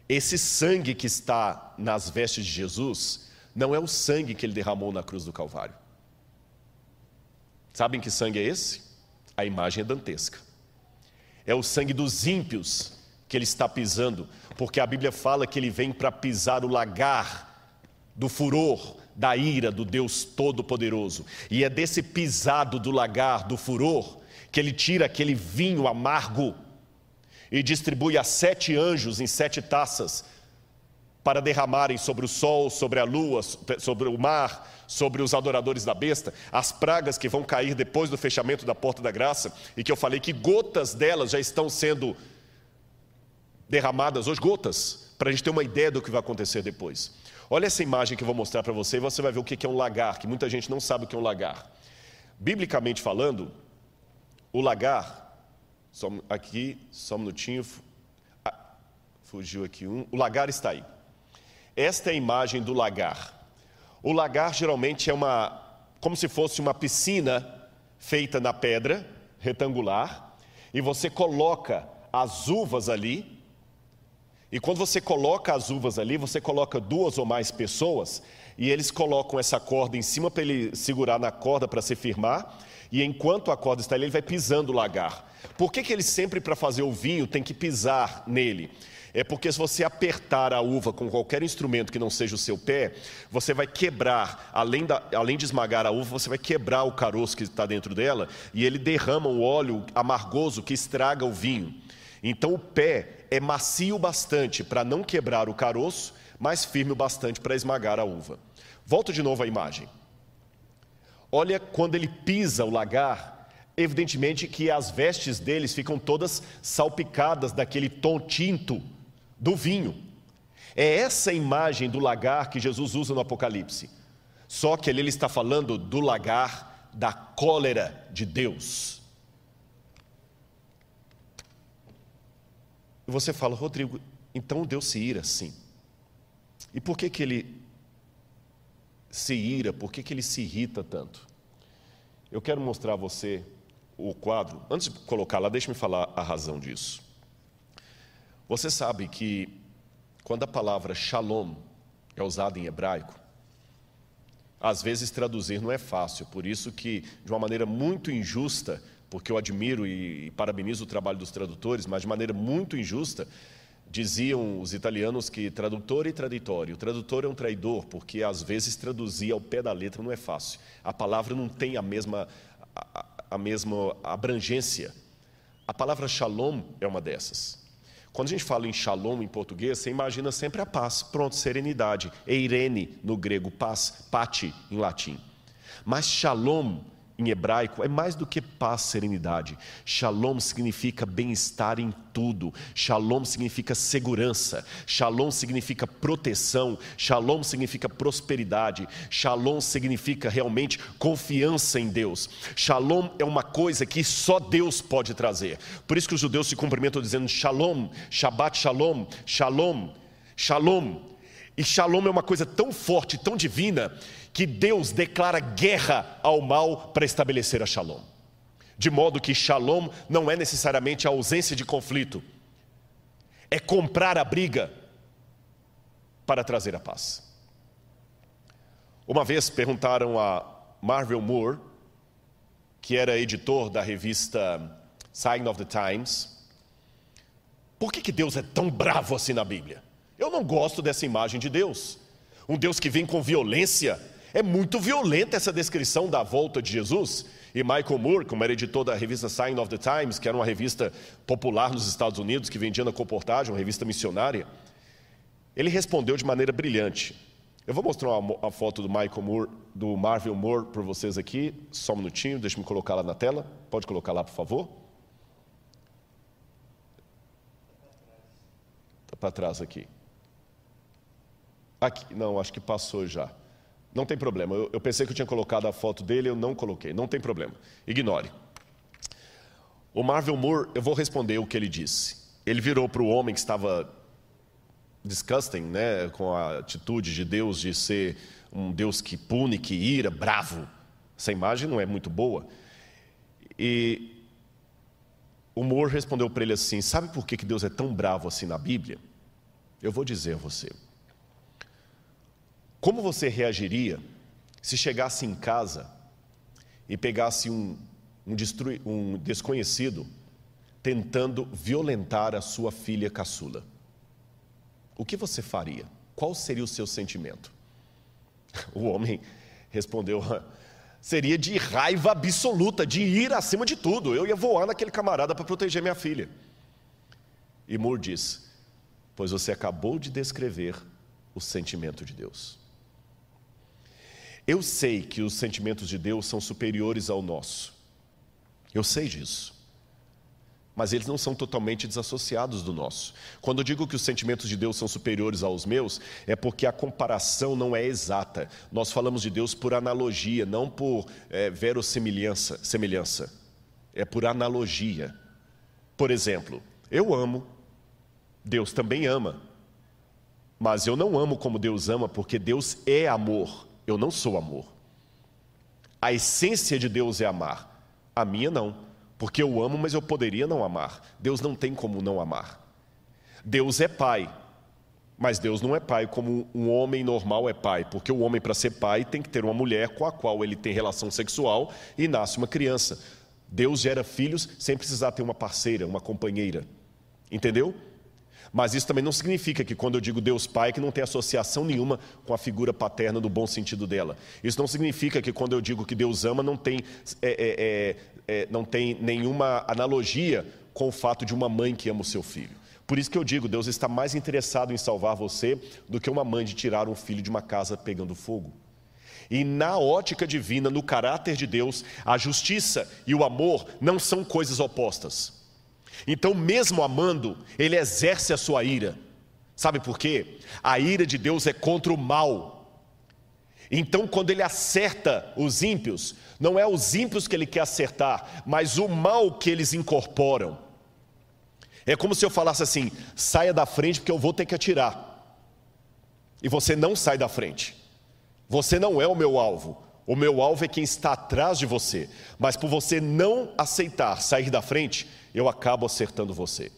Esse sangue que está nas vestes de Jesus não é o sangue que ele derramou na cruz do Calvário. Sabem que sangue é esse? A imagem é dantesca. É o sangue dos ímpios que ele está pisando, porque a Bíblia fala que ele vem para pisar o lagar do furor, da ira do Deus Todo-Poderoso. E é desse pisado do lagar, do furor, que ele tira aquele vinho amargo e distribui a sete anjos em sete taças para derramarem sobre o sol, sobre a lua, sobre o mar, sobre os adoradores da besta, as pragas que vão cair depois do fechamento da porta da graça, e que eu falei que gotas delas já estão sendo derramadas hoje, gotas, para a gente ter uma ideia do que vai acontecer depois. Olha essa imagem que eu vou mostrar para você e você vai ver o que é um lagar, que muita gente não sabe o que é um lagar. Biblicamente falando, o lagar só, aqui, só um minutinho. Ah, fugiu aqui um. O lagar está aí. Esta é a imagem do lagar. O lagar geralmente é uma, como se fosse uma piscina feita na pedra, retangular, e você coloca as uvas ali. E quando você coloca as uvas ali, você coloca duas ou mais pessoas, e eles colocam essa corda em cima para ele segurar na corda para se firmar, e enquanto a corda está ali, ele vai pisando o lagar. Por que, que ele sempre, para fazer o vinho, tem que pisar nele? É porque se você apertar a uva com qualquer instrumento que não seja o seu pé, você vai quebrar, além, da, além de esmagar a uva, você vai quebrar o caroço que está dentro dela e ele derrama o óleo amargoso que estraga o vinho. Então o pé é macio bastante para não quebrar o caroço, mas firme o bastante para esmagar a uva. Volto de novo à imagem. Olha quando ele pisa o lagar, evidentemente que as vestes deles ficam todas salpicadas daquele tom tinto do vinho. É essa imagem do lagar que Jesus usa no Apocalipse. Só que ali ele está falando do lagar da cólera de Deus. E você fala, Rodrigo, então Deus se ira sim. E por que, que ele se ira? Por que, que ele se irrita tanto? Eu quero mostrar a você o quadro. Antes de colocar lá, deixe-me falar a razão disso. Você sabe que quando a palavra shalom é usada em hebraico, às vezes traduzir não é fácil, por isso que, de uma maneira muito injusta, porque eu admiro e parabenizo o trabalho dos tradutores, mas de maneira muito injusta, diziam os italianos que tradutor e traditório. O tradutor é um traidor, porque às vezes traduzir ao pé da letra não é fácil. A palavra não tem a mesma, a mesma abrangência. A palavra shalom é uma dessas. Quando a gente fala em shalom em português, você imagina sempre a paz, pronto, serenidade. Eirene no grego, paz, pati em latim. Mas shalom em hebraico é mais do que paz, serenidade. Shalom significa bem-estar em tudo. Shalom significa segurança. Shalom significa proteção. Shalom significa prosperidade. Shalom significa realmente confiança em Deus. Shalom é uma coisa que só Deus pode trazer. Por isso que os judeus se cumprimentam dizendo Shalom, Shabbat Shalom, Shalom, Shalom. E Shalom é uma coisa tão forte, tão divina que Deus declara guerra ao mal para estabelecer a shalom. De modo que shalom não é necessariamente a ausência de conflito, é comprar a briga para trazer a paz. Uma vez perguntaram a Marvel Moore, que era editor da revista Sign of the Times, por que, que Deus é tão bravo assim na Bíblia? Eu não gosto dessa imagem de Deus. Um Deus que vem com violência é muito violenta essa descrição da volta de Jesus. E Michael Moore, como era editor da revista Sign of the Times, que era uma revista popular nos Estados Unidos, que vendia na comportagem, uma revista missionária, ele respondeu de maneira brilhante. Eu vou mostrar uma, foto do Michael Moore, do Marvel Moore para vocês aqui, só um minutinho, deixa me colocar lá na tela. Pode colocar lá, por favor? Está para trás aqui. Aqui, não, acho que passou já. Não tem problema. Eu, eu, pensei que eu tinha colocado a foto dele, eu não coloquei. Não tem problema. Ignore. O Marvel Moore, eu vou responder o que ele disse. Ele virou para o homem que estava disgusting, né, com a atitude de Deus de ser um Deus que pune, que ira, bravo. Essa imagem não é muito boa. E o Moore respondeu para ele assim: Sabe por que Deus é tão bravo assim na Bíblia? Eu vou dizer a você. Como você reagiria se chegasse em casa e pegasse um, um, um desconhecido tentando violentar a sua filha caçula? O que você faria? Qual seria o seu sentimento? *laughs* O homem respondeu: seria de raiva absoluta, de ir acima de tudo. Eu ia voar naquele camarada para proteger minha filha. E Moore diz: Pois você acabou de descrever o sentimento de Deus. Eu sei que os sentimentos de Deus são superiores ao nosso. Eu sei disso. Mas eles não são totalmente desassociados do nosso. Quando eu digo que os sentimentos de Deus são superiores aos meus, é porque a comparação não é exata. Nós falamos de Deus por analogia, não por é, verossimilhança, semelhança. É por analogia. Por exemplo, eu amo, Deus também ama. Mas eu não amo como Deus ama, porque Deus é amor. Eu não sou amor. A essência de Deus é amar. A minha não, porque eu amo, mas eu poderia não amar. Deus não tem como não amar. Deus é pai, Mas Deus não é pai como um homem normal é pai, porque o homem, para ser pai, tem que ter uma mulher com a qual ele tem relação sexual e nasce uma criança. Deus gera filhos sem precisar ter uma parceira, uma companheira. Entendeu? Mas isso também não significa que quando eu digo Deus Pai, que não tem associação nenhuma com a figura paterna no bom sentido dela. Isso não significa que quando eu digo que Deus ama, não tem, é, é, é, é não tem nenhuma analogia com o fato de uma mãe que ama o seu filho. Por isso que eu digo, Deus está mais interessado em salvar você do que uma mãe de tirar um filho de uma casa pegando fogo. E na ótica divina, no caráter de Deus, a justiça e o amor não são coisas opostas. Então, mesmo amando, ele exerce a sua ira. Sabe por quê? A ira de Deus é contra o mal. Então, quando ele acerta os ímpios, não é os ímpios que ele quer acertar, mas o mal que eles incorporam. É como se eu falasse assim: saia da frente porque eu vou ter que atirar. E você não sai da frente. Você não é o meu alvo. O meu alvo é quem está atrás de você. Mas por você não aceitar sair da frente, eu acabo acertando você.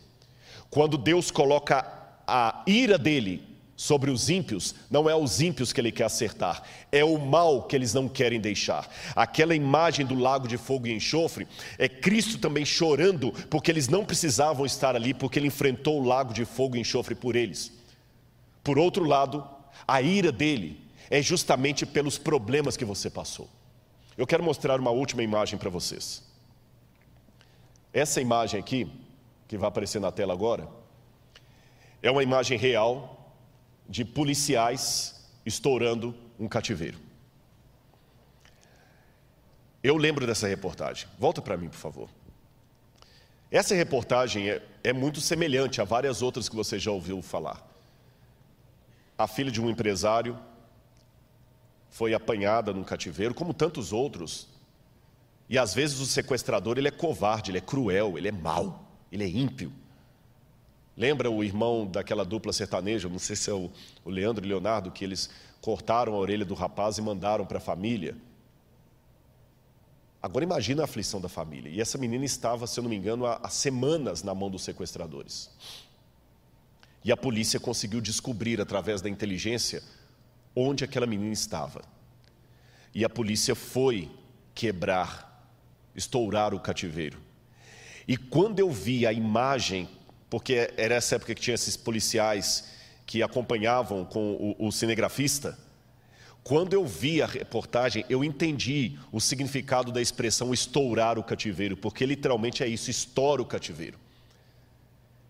Quando Deus coloca a ira dele sobre os ímpios, não é os ímpios que ele quer acertar, é o mal que eles não querem deixar. Aquela imagem do lago de fogo e enxofre é Cristo também chorando, porque eles não precisavam estar ali, porque ele enfrentou o lago de fogo e enxofre por eles. Por outro lado, a ira dele é justamente pelos problemas que você passou. Eu quero mostrar uma última imagem para vocês. Essa imagem aqui, que vai aparecer na tela agora, é uma imagem real de policiais estourando um cativeiro. Eu lembro dessa reportagem. Volta para mim, por favor. Essa reportagem é, é, muito semelhante a várias outras que você já ouviu falar. A filha de um empresário foi apanhada num cativeiro, como tantos outros e às vezes o sequestrador ele é covarde, ele é cruel, ele é mau, ele é ímpio. Lembra o irmão daquela dupla sertaneja, não sei se é o, Leandro e Leonardo, que eles cortaram a orelha do rapaz e mandaram para a família? Agora imagina a aflição da família. E essa menina estava, se eu não me engano, há, há semanas na mão dos sequestradores. E a polícia conseguiu descobrir, através da inteligência, onde aquela menina estava. E a polícia foi quebrar estourar o cativeiro. E quando eu vi a imagem, porque era essa época que tinha esses policiais que acompanhavam com o, o cinegrafista, quando eu vi a reportagem, eu entendi o significado da expressão estourar o cativeiro, porque literalmente é isso, estoura o cativeiro.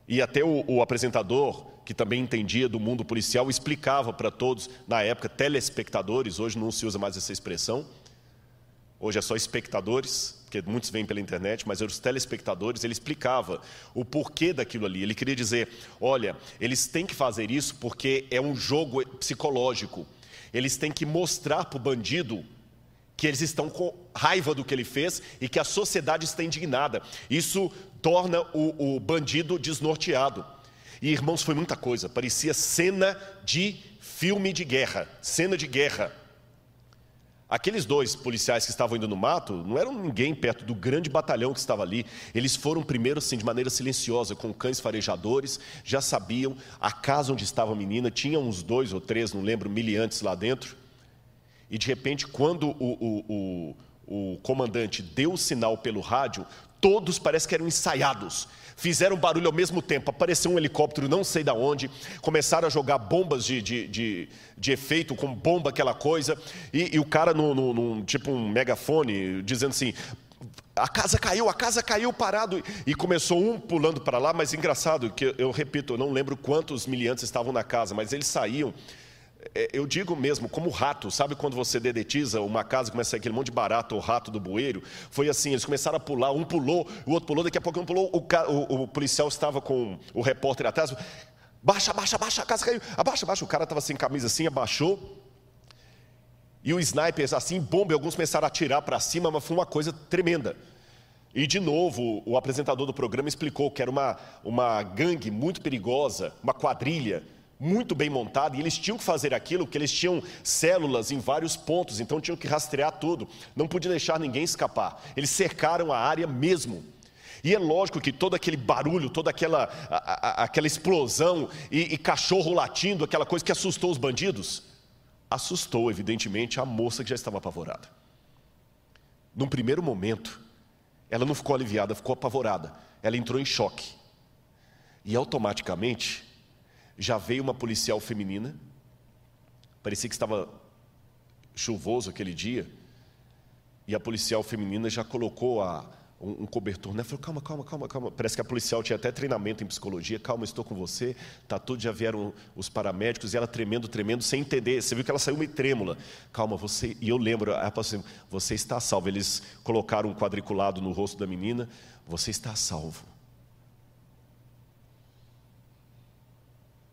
E até o, o apresentador, que também entendia do mundo policial, explicava para todos, na época, telespectadores, hoje não se usa mais essa expressão, hoje é só espectadores, porque muitos vêm pela internet, mas os telespectadores, ele explicava o porquê daquilo ali. Ele queria dizer: olha, eles têm que fazer isso porque é um jogo psicológico. Eles têm que mostrar para o bandido que eles estão com raiva do que ele fez e que a sociedade está indignada. Isso torna o, o bandido desnorteado. E irmãos, foi muita coisa, parecia cena de filme de guerra, cena de guerra. Aqueles dois policiais que estavam indo no mato não eram ninguém perto do grande batalhão que estava ali. Eles foram primeiro, assim, de maneira silenciosa, com cães farejadores, já sabiam a casa onde estava a menina, tinha uns dois ou três, não lembro, miliantes lá dentro. E de repente, quando o, o, o, o comandante deu o sinal pelo rádio, todos parece que eram ensaiados fizeram barulho ao mesmo tempo. Apareceu um helicóptero, não sei de onde, começaram a jogar bombas de, de, de, de efeito, com bomba, aquela coisa, e, e o cara, no, tipo um megafone, dizendo assim: a casa caiu, a casa caiu parado. E começou um pulando para lá, mas engraçado, que eu repito, eu não lembro quantos miliantes estavam na casa, mas eles saíam eu digo mesmo, como rato, sabe quando você dedetiza uma casa e começa aquele monte de barato ou rato do bueiro? Foi assim, eles começaram a pular, um pulou, o outro pulou, daqui a pouco um pulou, o, o, o policial estava com o repórter atrás, baixa, baixa, baixa, a casa caiu, abaixa, abaixa, o cara estava sem camisa assim, abaixou, e o sniper assim, bomba, e alguns começaram a atirar para cima, mas foi uma coisa tremenda. E de novo, o apresentador do programa explicou que era uma, uma gangue muito perigosa, uma quadrilha, muito bem montada, e eles tinham que fazer aquilo porque eles tinham células em vários pontos, então tinham que rastrear tudo, não podia deixar ninguém escapar. Eles cercaram a área mesmo. E é lógico que todo aquele barulho, toda aquela, a, a, aquela explosão e, e cachorro latindo, aquela coisa que assustou os bandidos, assustou, evidentemente, a moça que já estava apavorada. Num primeiro momento, ela não ficou aliviada, ficou apavorada. Ela entrou em choque. E automaticamente já veio uma policial feminina. Parecia que estava chuvoso aquele dia. E a policial feminina já colocou a, um, um cobertor, né? Falou, calma, calma, calma, calma. Parece que a policial tinha até treinamento em psicologia. Calma, estou com você. Tá tudo, já vieram os paramédicos e ela tremendo, tremendo, sem entender. Você viu que ela saiu meio trêmula. Calma, você. E eu lembro, falou assim, você está salvo. Eles colocaram um quadriculado no rosto da menina. Você está salvo.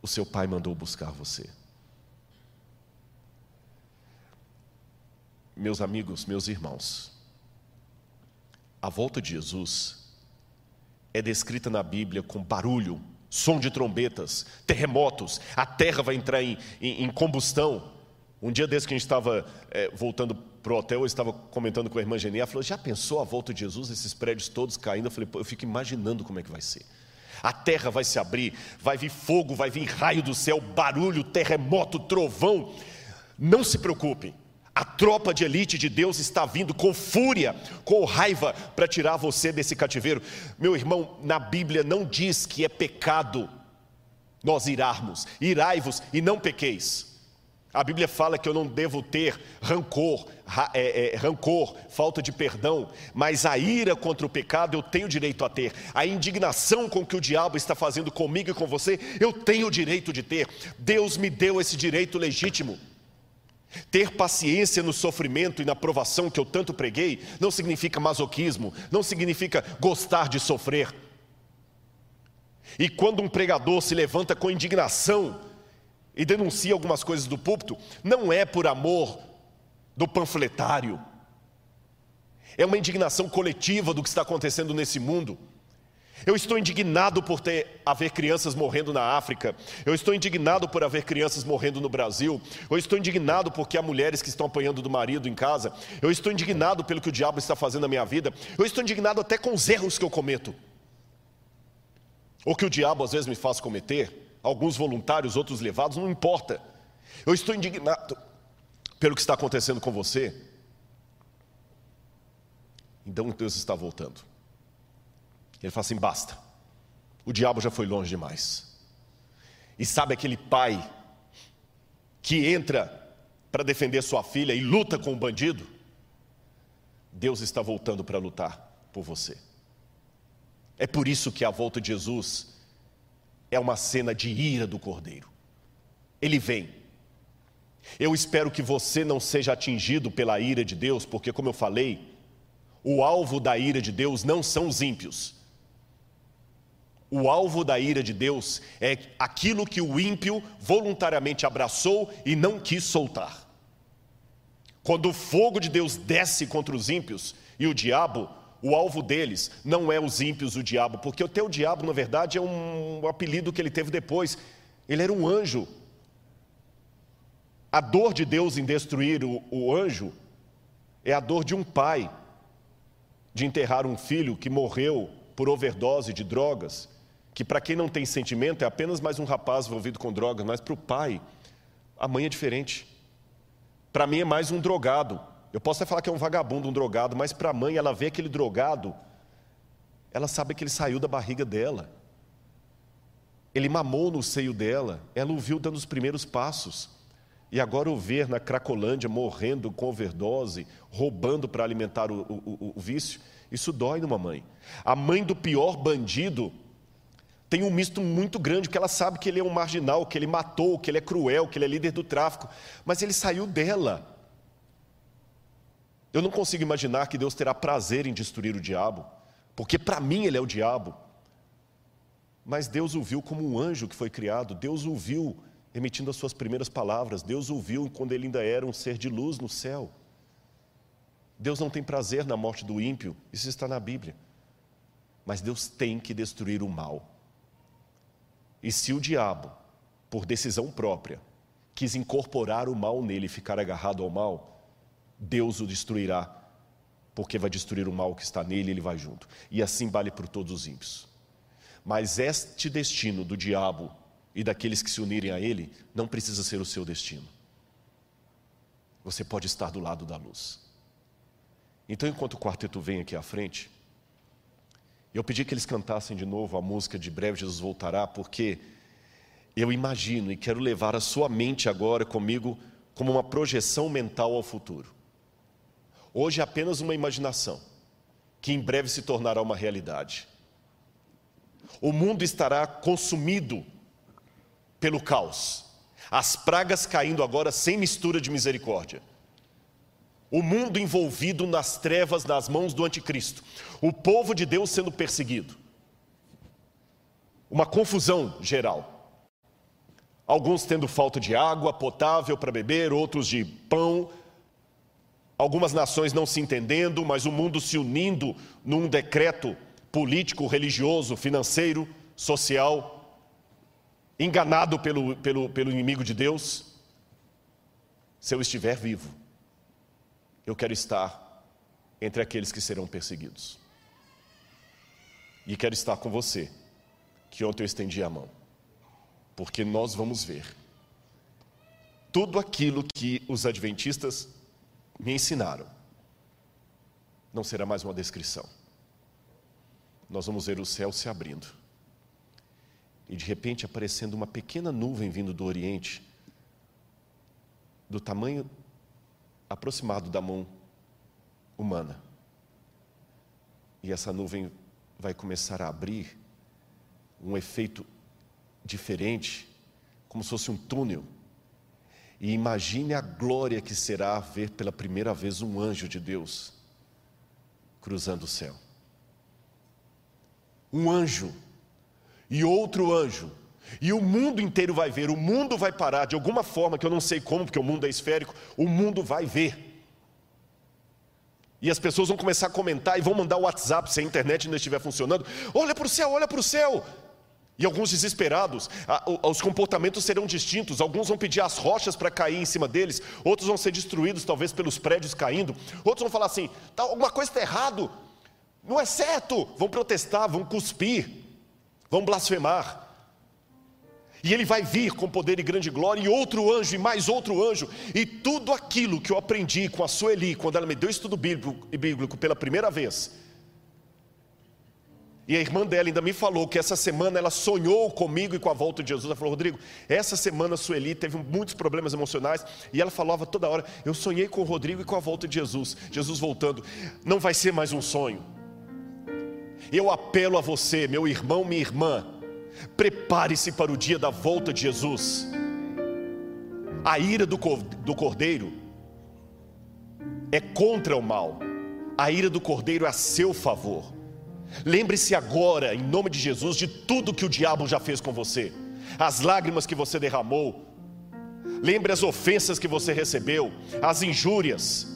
O seu pai mandou buscar você. Meus amigos, meus irmãos, a volta de Jesus é descrita na Bíblia com barulho, som de trombetas, terremotos, a terra vai entrar em, em, em combustão. Um dia desse que a gente estava é, voltando para o hotel, eu estava comentando com a irmã Genia, ela falou, já pensou a volta de Jesus, esses prédios todos caindo? Eu falei, eu fico imaginando como é que vai ser. A terra vai se abrir, vai vir fogo, vai vir raio do céu, barulho, terremoto, trovão. Não se preocupem, a tropa de elite de Deus está vindo com fúria, com raiva, para tirar você desse cativeiro. Meu irmão, na Bíblia não diz que é pecado nós irarmos, irai-vos e não pequeis. A Bíblia fala que eu não devo ter rancor, é, é, rancor, falta de perdão, mas a ira contra o pecado eu tenho direito a ter. A indignação com que o diabo está fazendo comigo e com você, eu tenho o direito de ter. Deus me deu esse direito legítimo. Ter paciência no sofrimento e na provação que eu tanto preguei não significa masoquismo, não significa gostar de sofrer. E quando um pregador se levanta com indignação e denuncia algumas coisas do púlpito, não é por amor do panfletário, é uma indignação coletiva do que está acontecendo nesse mundo. Eu estou indignado por ter haver crianças morrendo na África. Eu estou indignado por haver crianças morrendo no Brasil. Eu estou indignado porque há mulheres que estão apanhando do marido em casa. Eu estou indignado pelo que o diabo está fazendo na minha vida. Eu estou indignado até com os erros que eu cometo. Ou que o diabo às vezes me faz cometer. Alguns voluntários, outros levados, não importa. Eu estou indignado pelo que está acontecendo com você. Então Deus está voltando. Ele fala assim: basta, o diabo já foi longe demais. E sabe aquele pai que entra para defender sua filha e luta com o bandido? Deus está voltando para lutar por você. É por isso que a volta de Jesus é uma cena de ira do cordeiro. Ele vem. Eu espero que você não seja atingido pela ira de Deus, porque, como eu falei, o alvo da ira de Deus não são os ímpios, o alvo da ira de Deus é aquilo que o ímpio voluntariamente abraçou e não quis soltar. Quando o fogo de Deus desce contra os ímpios e o diabo, o alvo deles não é os ímpios, o diabo, porque o teu diabo, na verdade, é um apelido que ele teve depois. Ele era um anjo. A dor de Deus em destruir o, o anjo é a dor de um pai de enterrar um filho que morreu por overdose de drogas que para quem não tem sentimento é apenas mais um rapaz envolvido com drogas, mas para o pai, a mãe é diferente. Para mim é mais um drogado. Eu posso até falar que é um vagabundo, um drogado, mas para a mãe, ela vê aquele drogado, ela sabe que ele saiu da barriga dela. Ele mamou no seio dela, ela o viu dando os primeiros passos. E agora o ver na Cracolândia morrendo com overdose, roubando para alimentar o, o, o vício, isso dói numa mãe. A mãe do pior bandido tem um misto muito grande, porque ela sabe que ele é um marginal, que ele matou, que ele é cruel, que ele é líder do tráfico, mas ele saiu dela. Eu não consigo imaginar que Deus terá prazer em destruir o diabo, porque para mim ele é o diabo. Mas Deus o viu como um anjo que foi criado, Deus o viu emitindo as suas primeiras palavras, Deus o viu quando ele ainda era um ser de luz no céu. Deus não tem prazer na morte do ímpio, isso está na Bíblia. Mas Deus tem que destruir o mal. E se o diabo, por decisão própria, quis incorporar o mal nele e ficar agarrado ao mal, Deus o destruirá porque vai destruir o mal que está nele, ele vai junto. E assim vale por todos os ímpios. Mas este destino do diabo e daqueles que se unirem a ele não precisa ser o seu destino. Você pode estar do lado da luz. Então, enquanto o quarteto vem aqui à frente, eu pedi que eles cantassem de novo a música de Breve Jesus Voltará, porque eu imagino e quero levar a sua mente agora comigo como uma projeção mental ao futuro. Hoje é apenas uma imaginação, que em breve se tornará uma realidade. O mundo estará consumido pelo caos, as pragas caindo agora sem mistura de misericórdia. O mundo envolvido nas trevas, nas mãos do anticristo. O povo de Deus sendo perseguido. Uma confusão geral. Alguns tendo falta de água potável para beber, outros de pão. Algumas nações não se entendendo, mas o mundo se unindo num decreto político, religioso, financeiro, social, enganado pelo, pelo, pelo inimigo de Deus. Se eu estiver vivo, eu quero estar entre aqueles que serão perseguidos. E quero estar com você, que ontem eu estendi a mão porque nós vamos ver tudo aquilo que os adventistas me ensinaram. Não será mais uma descrição. Nós vamos ver o céu se abrindo. E de repente aparecendo uma pequena nuvem vindo do Oriente, do tamanho aproximado da mão humana. E essa nuvem vai começar a abrir um efeito diferente, como se fosse um túnel. E imagine a glória que será ver pela primeira vez um anjo de Deus cruzando o céu. Um anjo e outro anjo. E o mundo inteiro vai ver, o mundo vai parar de alguma forma que eu não sei como, porque o mundo é esférico, o mundo vai ver. E as pessoas vão começar a comentar e vão mandar o WhatsApp se a internet ainda estiver funcionando. Olha para o céu, olha para o céu. E alguns desesperados, os comportamentos serão distintos. Alguns vão pedir as rochas para cair em cima deles, outros vão ser destruídos, talvez pelos prédios caindo. Outros vão falar assim: tá, alguma coisa está errado, não é certo. Vão protestar, vão cuspir, vão blasfemar. E ele vai vir com poder e grande glória, e outro anjo, e mais outro anjo, e tudo aquilo que eu aprendi com a Sueli, quando ela me deu estudo bíblico, bíblico pela primeira vez, e a irmã dela ainda me falou que essa semana ela sonhou comigo e com a volta de Jesus. Ela falou: Rodrigo, essa semana a Sueli teve muitos problemas emocionais e ela falava toda hora: Eu sonhei com o Rodrigo e com a volta de Jesus. Jesus voltando. Não vai ser mais um sonho. Eu apelo a você, meu irmão, minha irmã, prepare-se para o dia da volta de Jesus. A ira do cordeiro é contra o mal, a ira do cordeiro é a seu favor. Lembre-se agora, em nome de Jesus, de tudo que o diabo já fez com você, as lágrimas que você derramou, lembre as ofensas que você recebeu, as injúrias,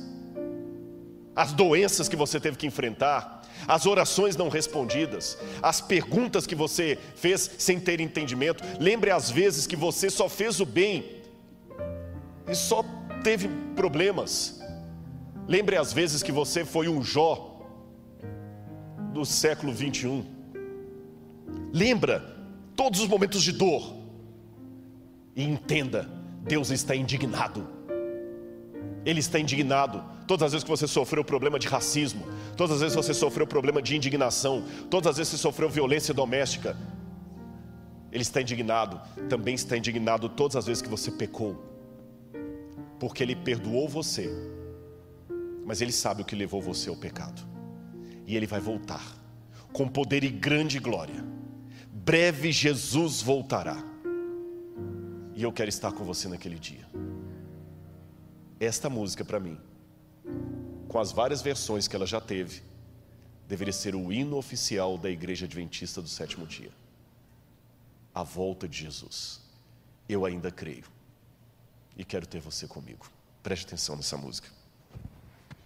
as doenças que você teve que enfrentar, as orações não respondidas, as perguntas que você fez sem ter entendimento. Lembre as vezes que você só fez o bem e só teve problemas. Lembre as vezes que você foi um Jó do século 21. Lembra todos os momentos de dor e entenda: Deus está indignado. Ele está indignado. Todas as vezes que você sofreu problema de racismo, todas as vezes que você sofreu problema de indignação, todas as vezes que você sofreu violência doméstica, Ele está indignado. Também está indignado todas as vezes que você pecou, porque Ele perdoou você, mas Ele sabe o que levou você ao pecado e ele vai voltar com poder e grande glória. Breve Jesus voltará. E eu quero estar com você naquele dia. Esta música para mim, com as várias versões que ela já teve, deveria ser o hino oficial da Igreja Adventista do sétimo dia. A volta de Jesus. Eu ainda creio. E quero ter você comigo. Preste atenção nessa música.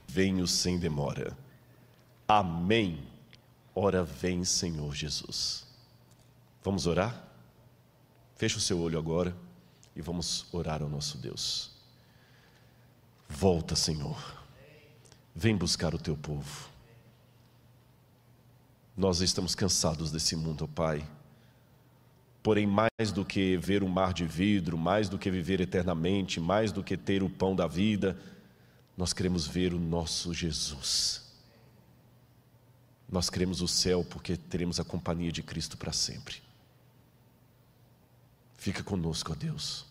Venho sem demora. Amém. Ora vem, Senhor Jesus. Vamos orar? Feche o seu olho agora e vamos orar ao nosso Deus. Volta, Senhor. Vem buscar o teu povo. Nós estamos cansados desse mundo, Pai. Porém, mais do que ver um mar de vidro, mais do que viver eternamente, mais do que ter o pão da vida, nós queremos ver o nosso Jesus. Nós queremos o céu porque teremos a companhia de Cristo para sempre. Fica conosco, ó Deus.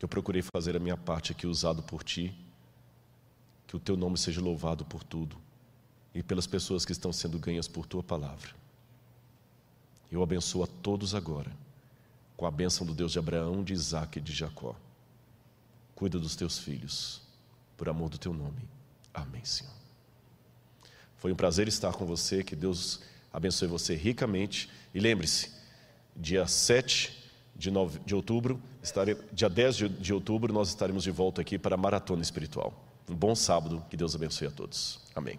Eu procurei fazer a minha parte aqui usado por Ti. Que o Teu nome seja louvado por tudo e pelas pessoas que estão sendo ganhas por Tua palavra. Eu abençoo a todos agora, com a bênção do Deus de Abraão, de Isaac e de Jacó. Cuida dos teus filhos, por amor do teu nome. Amém, Senhor. Foi um prazer estar com você, que Deus abençoe você ricamente. E lembre-se, dia 7 de, nove, de outubro, estare, dia 10 de, de outubro, nós estaremos de volta aqui para a Maratona Espiritual. Um bom sábado, que Deus abençoe a todos. Amém.